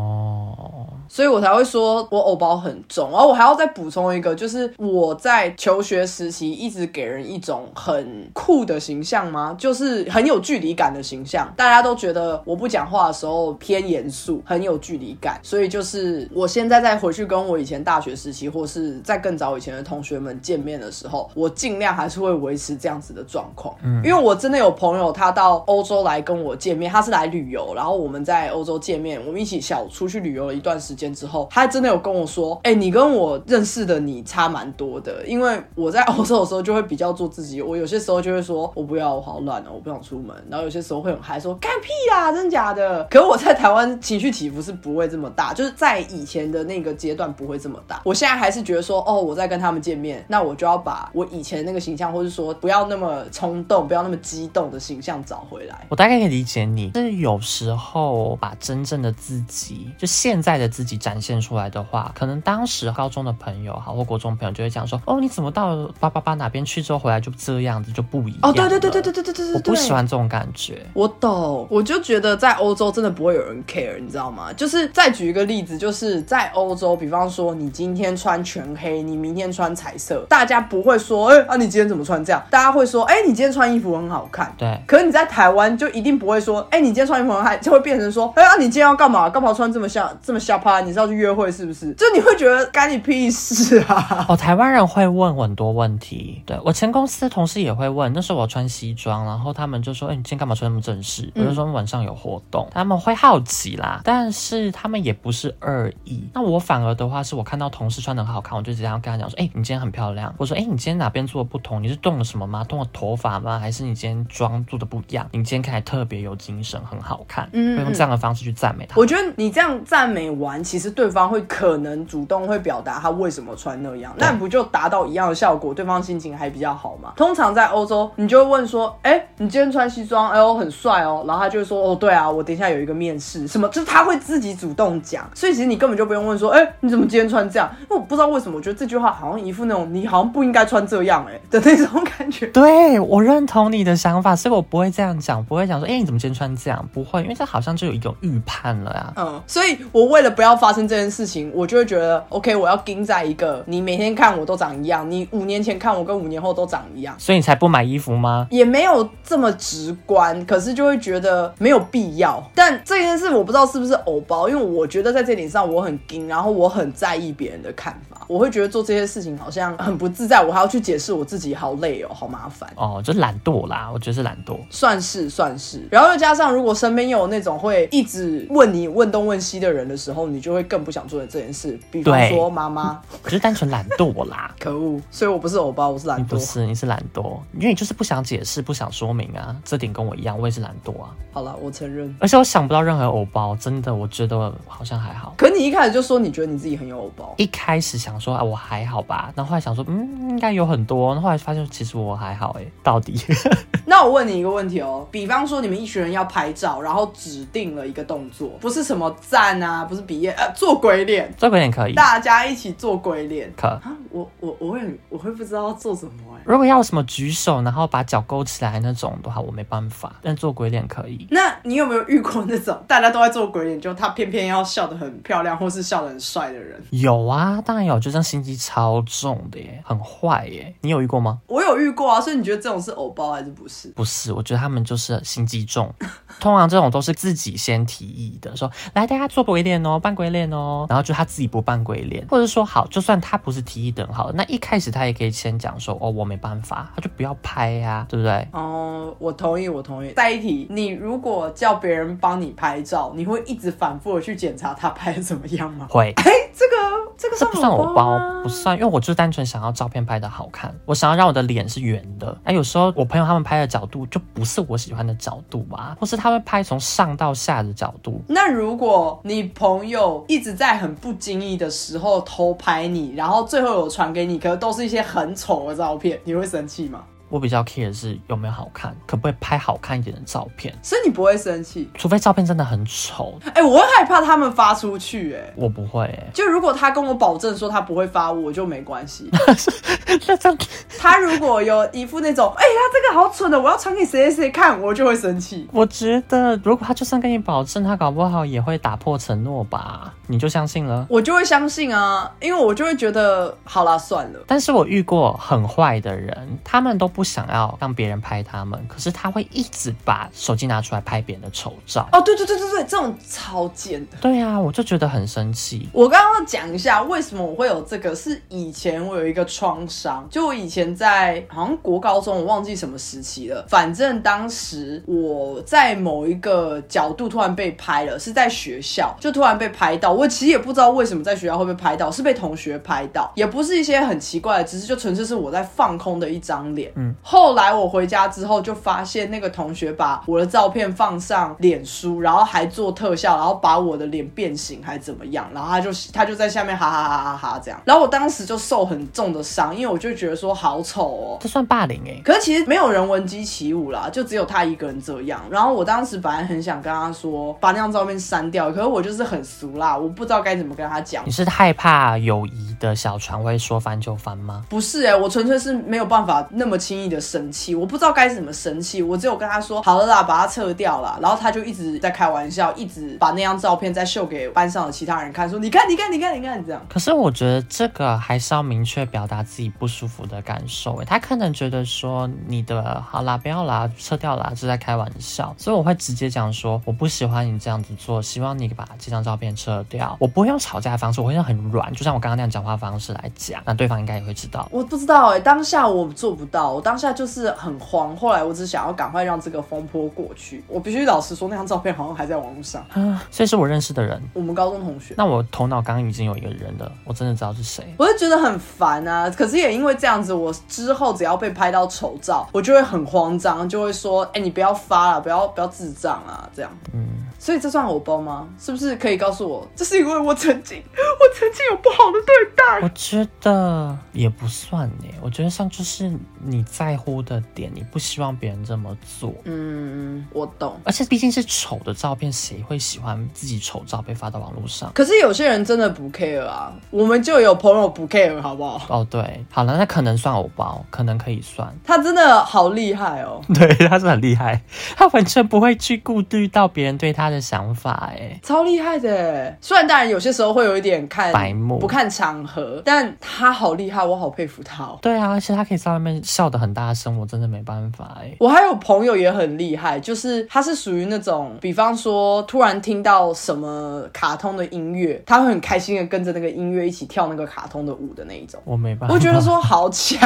所以我才会说我偶包很重，然后我还要再补充一个，就是我在求学时期一直给人一种很酷的形象吗？就是很有距离感的形象，大家都觉得我不讲话的时候偏严肃，很有距离感。所以就是我现在再回去跟我以前大学时期，或是在更早以前的同学们见面的时候，我尽量还是会维持这样子的状况。嗯，因为我真的有朋友他到欧洲来跟我见面，他是来旅游，然后我们在欧洲见面，我们一起小出去旅游了一段时间。之后，他真的有跟我说：“哎，你跟我认识的你差蛮多的。因为我在欧洲的时候就会比较做自己，我有些时候就会说我不要，我好乱哦，我不想出门。然后有些时候会很嗨，说干屁啦，真假的。可是我在台湾情绪起伏是不会这么大，就是在以前的那个阶段不会这么大。我现在还是觉得说，哦，我在跟他们见面，那我就要把我以前那个形象，或者说不要那么冲动，不要那么激动的形象找回来。我大概可以理解你，但是有时候把真正的自己，就现在的自己。展现出来的话，可能当时高中的朋友哈或国中朋友就会讲说，哦，你怎么到八八八哪边去之后回来就这样子就不一样？哦，对对对对对对对对我不喜欢这种感觉。我懂，我就觉得在欧洲真的不会有人 care，你知道吗？就是再举一个例子，就是在欧洲，比方说你今天穿全黑，你明天穿彩色，大家不会说，哎啊，你今天怎么穿这样？大家会说，哎，你今天穿衣服很好看。对。可是你在台湾就一定不会说，哎，你今天穿衣服很好看，就会变成说，哎啊，你今天要干嘛？干嘛穿这么像这么下趴？你是要去约会是不是？就你会觉得干你屁事啊！哦，台湾人会问很多问题。对我前公司的同事也会问，那时候我穿西装，然后他们就说：“哎，你今天干嘛穿那么正式？”我就说晚上有活动，他们会好奇啦，但是他们也不是恶意。那我反而的话，是我看到同事穿的很好看，我就直接跟他讲说：“哎，你今天很漂亮。”我说：“哎，你今天哪边做的不同？你是动了什么吗？动了头发吗？还是你今天妆做的不一样？你今天看起来特别有精神，很好看。”嗯，会用这样的方式去赞美他。我觉得你这样赞美完，其实对方会可能。主动会表达他为什么穿那样，那不就达到一样的效果？对方心情还比较好嘛。通常在欧洲，你就会问说：“哎，你今天穿西装，哎呦很帅哦。”然后他就会说：“哦，对啊，我等一下有一个面试，什么就是他会自己主动讲。所以其实你根本就不用问说：‘哎，你怎么今天穿这样？’因为我不知道为什么，我觉得这句话好像一副那种你好像不应该穿这样哎的那种感觉。对我认同你的想法，所以我不会这样讲，不会讲说：‘哎，你怎么今天穿这样？’不会，因为这好像就有一种预判了呀。嗯，所以我为了不要发生这件事情，我就会觉得 OK，我要。盯在一个，你每天看我都长一样，你五年前看我跟五年后都长一样，所以你才不买衣服吗？也没有这么直观，可是就会觉得没有必要。但这件事我不知道是不是偶包，因为我觉得在这点上我很盯，然后我很在意别人的看法，我会觉得做这些事情好像很不自在，我还要去解释我自己，好累哦，好麻烦哦，就懒惰啦，我觉得是懒惰，算是算是。然后又加上如果身边又有那种会一直问你问东问西的人的时候，你就会更不想做这件事。比方说妈妈。我是单纯懒惰啦，可恶！所以我不是偶包，我是懒惰。不是，你是懒惰，因为你就是不想解释，不想说明啊。这点跟我一样，我也是懒惰啊。好了，我承认。而且我想不到任何偶包，真的，我觉得好像还好。可你一开始就说你觉得你自己很有偶包，一开始想说啊，我还好吧。然后后来想说，嗯，应该有很多。后来发现其实我还好，哎，到底。那我问你一个问题哦，比方说你们一群人要拍照，然后指定了一个动作，不是什么赞啊，不是比耶，呃，做鬼脸，做鬼脸可以，大家一起做鬼脸可。啊，我我我会我会不知道做什么哎。如果要什么举手，然后把脚勾起来那种的话，我没办法。但做鬼脸可以。那你有没有遇过那种大家都在做鬼脸，就他偏偏要笑得很漂亮，或是笑得很帅的人？有啊，当然有，就像心机超重的耶，很坏耶。你有遇过吗？我有遇过啊，所以你觉得这种是偶包还是不是？不是，我觉得他们就是心机重。通常这种都是自己先提议的，说来大家做鬼脸哦，扮鬼脸哦，然后就他自己不扮鬼脸，或者说好，就算他不是。提议等好，那一开始他也可以先讲说哦，我没办法，他就不要拍呀，对不对？哦，我同意，我同意。再一题，你如果叫别人帮你拍照，你会一直反复的去检查他拍的怎么样吗？会。哎，这个。这个这不算偶偶包，不算，因为我就单纯想要照片拍的好看，我想要让我的脸是圆的。哎，有时候我朋友他们拍的角度就不是我喜欢的角度吧，或是他拍从上到下的角度。那如果你朋友一直在很不经意的时候偷拍你，然后最后有传给你，可是都是一些很丑的照片，你会生气吗？我比较 care 的是有没有好看，可不可以拍好看一点的照片，所以你不会生气，除非照片真的很丑。哎，我会害怕他们发出去，哎，我不会，哎，就如果他跟我保证说他不会发，我就没关系。那这样，他如果有一副那种，哎，他这个好蠢的，我要传给谁谁谁看，我就会生气。我觉得如果他就算跟你保证，他搞不好也会打破承诺吧，你就相信了？我就会相信啊，因为我就会觉得，好啦，算了。但是我遇过很坏的人，他们都不想要让别人拍他们，可是他会一直把手机拿出来拍别人的丑照。哦，对对对对对，这种超贱的。对啊，我就觉得很生气。我刚刚讲一下为什么我会有这个，是以前我有一个创伤，就我以前在好像国高中，我忘记什么时期了。反正当时我在某一个角度突然被拍了，是在学校，就突然被拍到。我其实也不知道为什么在学校会被拍到，是被同学拍到，也不是一些很奇怪的，只是就纯粹是我在放空的一张脸。嗯，后来我回家之后就发现那个同学把我的照片放上脸书，然后还做特效，然后把我的脸变形还怎么样，然后他就他就在下面哈哈哈哈哈这样，然后我当时就受很重的伤，因为我就觉得说好丑哦，这算霸凌哎。可是其实没有人闻鸡起舞啦，就只有他一个人这样。然后我当时本来很想跟他说把那张照片删掉，可是我就是很俗啦，我不知道该怎么跟他讲。你是害怕友谊的小船会说翻就翻吗？不是哎，我纯粹是没有办法那么轻易的生气，我不知道该怎么生气，我只有跟他说好了啦，把它撤掉了。然后他就一直在开玩笑，一直把那张照片再秀给班上的其他人看，说你看你看你看你看这样。可是我觉得这个还是要明确表达自己不舒服的感受哎，他可能觉得说你的好啦，不要啦，撤掉啦，是在开玩笑，所以我会直接讲说我不喜欢你这样子做，希望你把这张照片撤掉。我不会用吵架的方式，我会用很软，就像我刚刚那样讲话方式来讲，那对方应该也会知道。我不知道哎，当下我做不到，我当下就是很慌。后来我只想要赶快让这个风波过去。我必须老实说，那张照片好像还在网络上啊，所以是我认识的人，我们高中同学。那我头脑刚刚已经有一个人了，我真的知道是谁。我就觉得很烦啊，可是也因为这样子，我之后只要被拍到丑照，我就会很慌张，就会说：“哎，你不要发了，不要不要智障啊！”这样。嗯。所以这算偶包吗？是不是可以告诉我，这是因为我曾经我曾经有不好的对待？我觉得也不算耶，我觉得像就是你在乎的点，你不希望别人这么做。嗯，我懂。而且毕竟是丑的照片，谁会喜欢自己丑照被发到网络上？可是有些人真的不 care 啊，我们就有朋友不 care，好不好？哦，对，好了，那可能算偶包，可能可以算。他真的好厉害哦，对，他是很厉害，他完全不会去顾虑到别人对他的想法，哎，超厉害的。虽然当然有些时候会有一点看白目，不看场合，但他好厉害，我好佩服他。哦。对啊，而且他可以在外面笑得很大声，我真的没办法哎。我还有朋友也很厉害，就是他是属于那种，比方说突然听到什么卡通的音乐，他会很开心的跟着那个音乐一起跳那个卡通的舞的那一种。我没办法，我觉得说好强。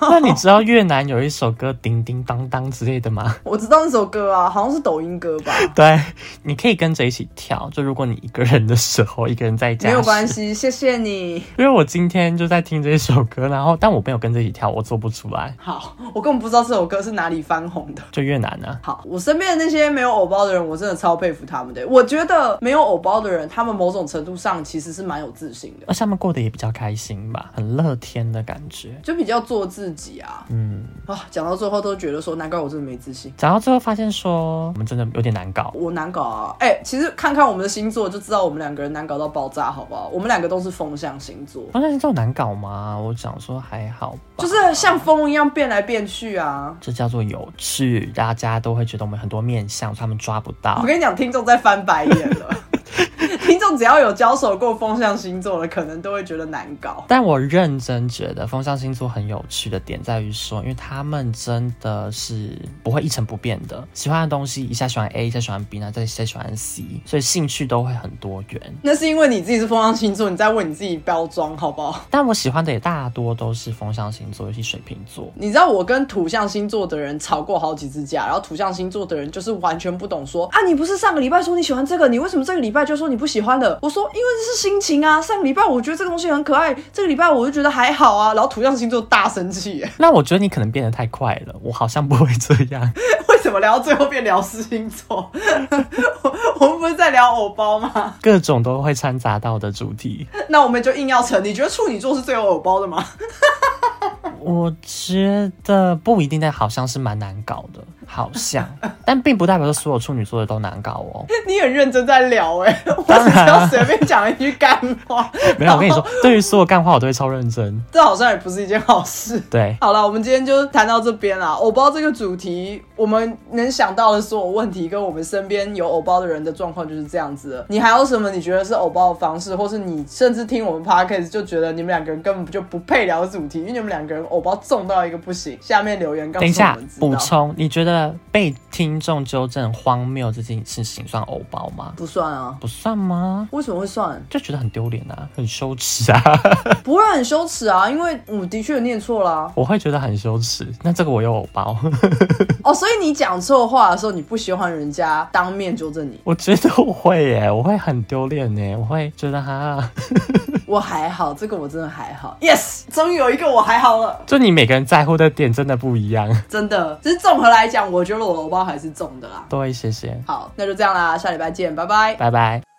那你知道越南有一首歌叮叮当当之类的吗？我知道那首歌啊，好像是抖音歌吧。对，你可以跟着一起跳。就如果你一个人的时候，一个人在家，没有关系，谢谢你。因为我今天就在听这首歌，然后但我没有跟着一起跳，我做不出来。好，我根本不知道这首歌是哪里翻红的，就越南呢。好，我身边的那些没有偶包的人，我真的超佩服他们的。我觉得没有偶包的人，他们某种程度上其实是蛮有自信的，而他们过得也比较开心吧，很乐天的感觉，就比较做自己啊。嗯啊，讲到最后都觉得说，难怪我真的没自信。讲到最后发现说，我们真的有点难搞。我难搞啊！哎，其实看看我们的星座就知道，我们两个人难搞到爆炸，好不好？我们两个都是风象星座。风象星座难搞吗？我想说还好，就是像风一样变来变去啊。这叫做有趣，大家都会觉得我们很多面相，他们抓不到。我跟你讲，听众在翻白眼了。听众只要有交手过风象星座的，可能都会觉得难搞。但我认真觉得风象星座很有趣的点在于说，因为他们真的是不会一成不变的，喜欢的东西一下喜欢 A，一下喜欢 B，那再再喜欢 C，所以兴趣都会很多元。那是因为你自己是风象星座，你在为你自己包装，好不好？但我喜欢的也大多都是风象星座，尤其水瓶座。你知道我跟土象星座的人吵过好几次架，然后土象星座的人就是完全不懂说啊，你不是上个礼拜说你喜欢这个，你为什么这个礼拜就说你不喜欢？欢的。我说因为这是心情啊，上个礼拜我觉得这个东西很可爱，这个礼拜我就觉得还好啊。然后土象星座大生气，那我觉得你可能变得太快了，我好像不会这样。为什么聊到最后变聊星座？我们不是在聊偶包吗？各种都会掺杂到的主题。那我们就硬要成，你觉得处女座是最有偶包的吗？我觉得不一定，但好像是蛮难搞的。好像，但并不代表说所有处女座的都难搞哦。你很认真在聊哎，我只要随便讲一句干话。没有，我跟你说，对于所有干话，我都会超认真。这好像也不是一件好事。对，好了，我们今天就谈到这边啦。偶包这个主题，我们能想到的所有问题，跟我们身边有偶包的人的状况就是这样子。你还有什么你觉得是偶包的方式，或是你甚至听我们 podcast 就觉得你们两个人根本就不配聊主题，因为你们两个人偶包重到一个不行。下面留言告诉我们。等一下，补充，你觉得？被听众纠正荒谬这件事情算偶包吗？不算啊，不算吗？为什么会算？就觉得很丢脸啊，很羞耻啊。不会很羞耻啊，因为我的确念错了。我会觉得很羞耻，那这个我有偶包。哦，所以你讲错话的时候，你不喜欢人家当面纠正你？我觉得我会耶，我会很丢脸耶，我会觉得哈。我还好，这个我真的还好。Yes，终于有一个我还好了。就你每个人在乎的点真的不一样，真的。只是综合来讲，我觉得我的包还是重的啦。多一些些。好，那就这样啦，下礼拜见，拜拜，拜拜。